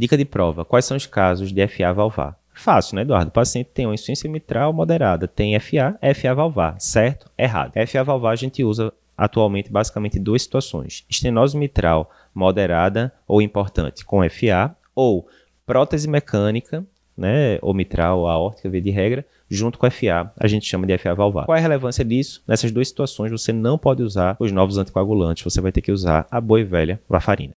Dica de prova: quais são os casos de FA valvar? Fácil, né, Eduardo? O paciente tem uma insuficiência mitral moderada, tem FA, FA valvar, certo? Errado. FA valvar a gente usa atualmente basicamente duas situações: estenose mitral moderada ou importante com FA, ou prótese mecânica, né, ou mitral, ou aórtica, via de regra, junto com FA, a gente chama de FA valvar. Qual é a relevância disso? Nessas duas situações você não pode usar os novos anticoagulantes, você vai ter que usar a boa e velha varfarina.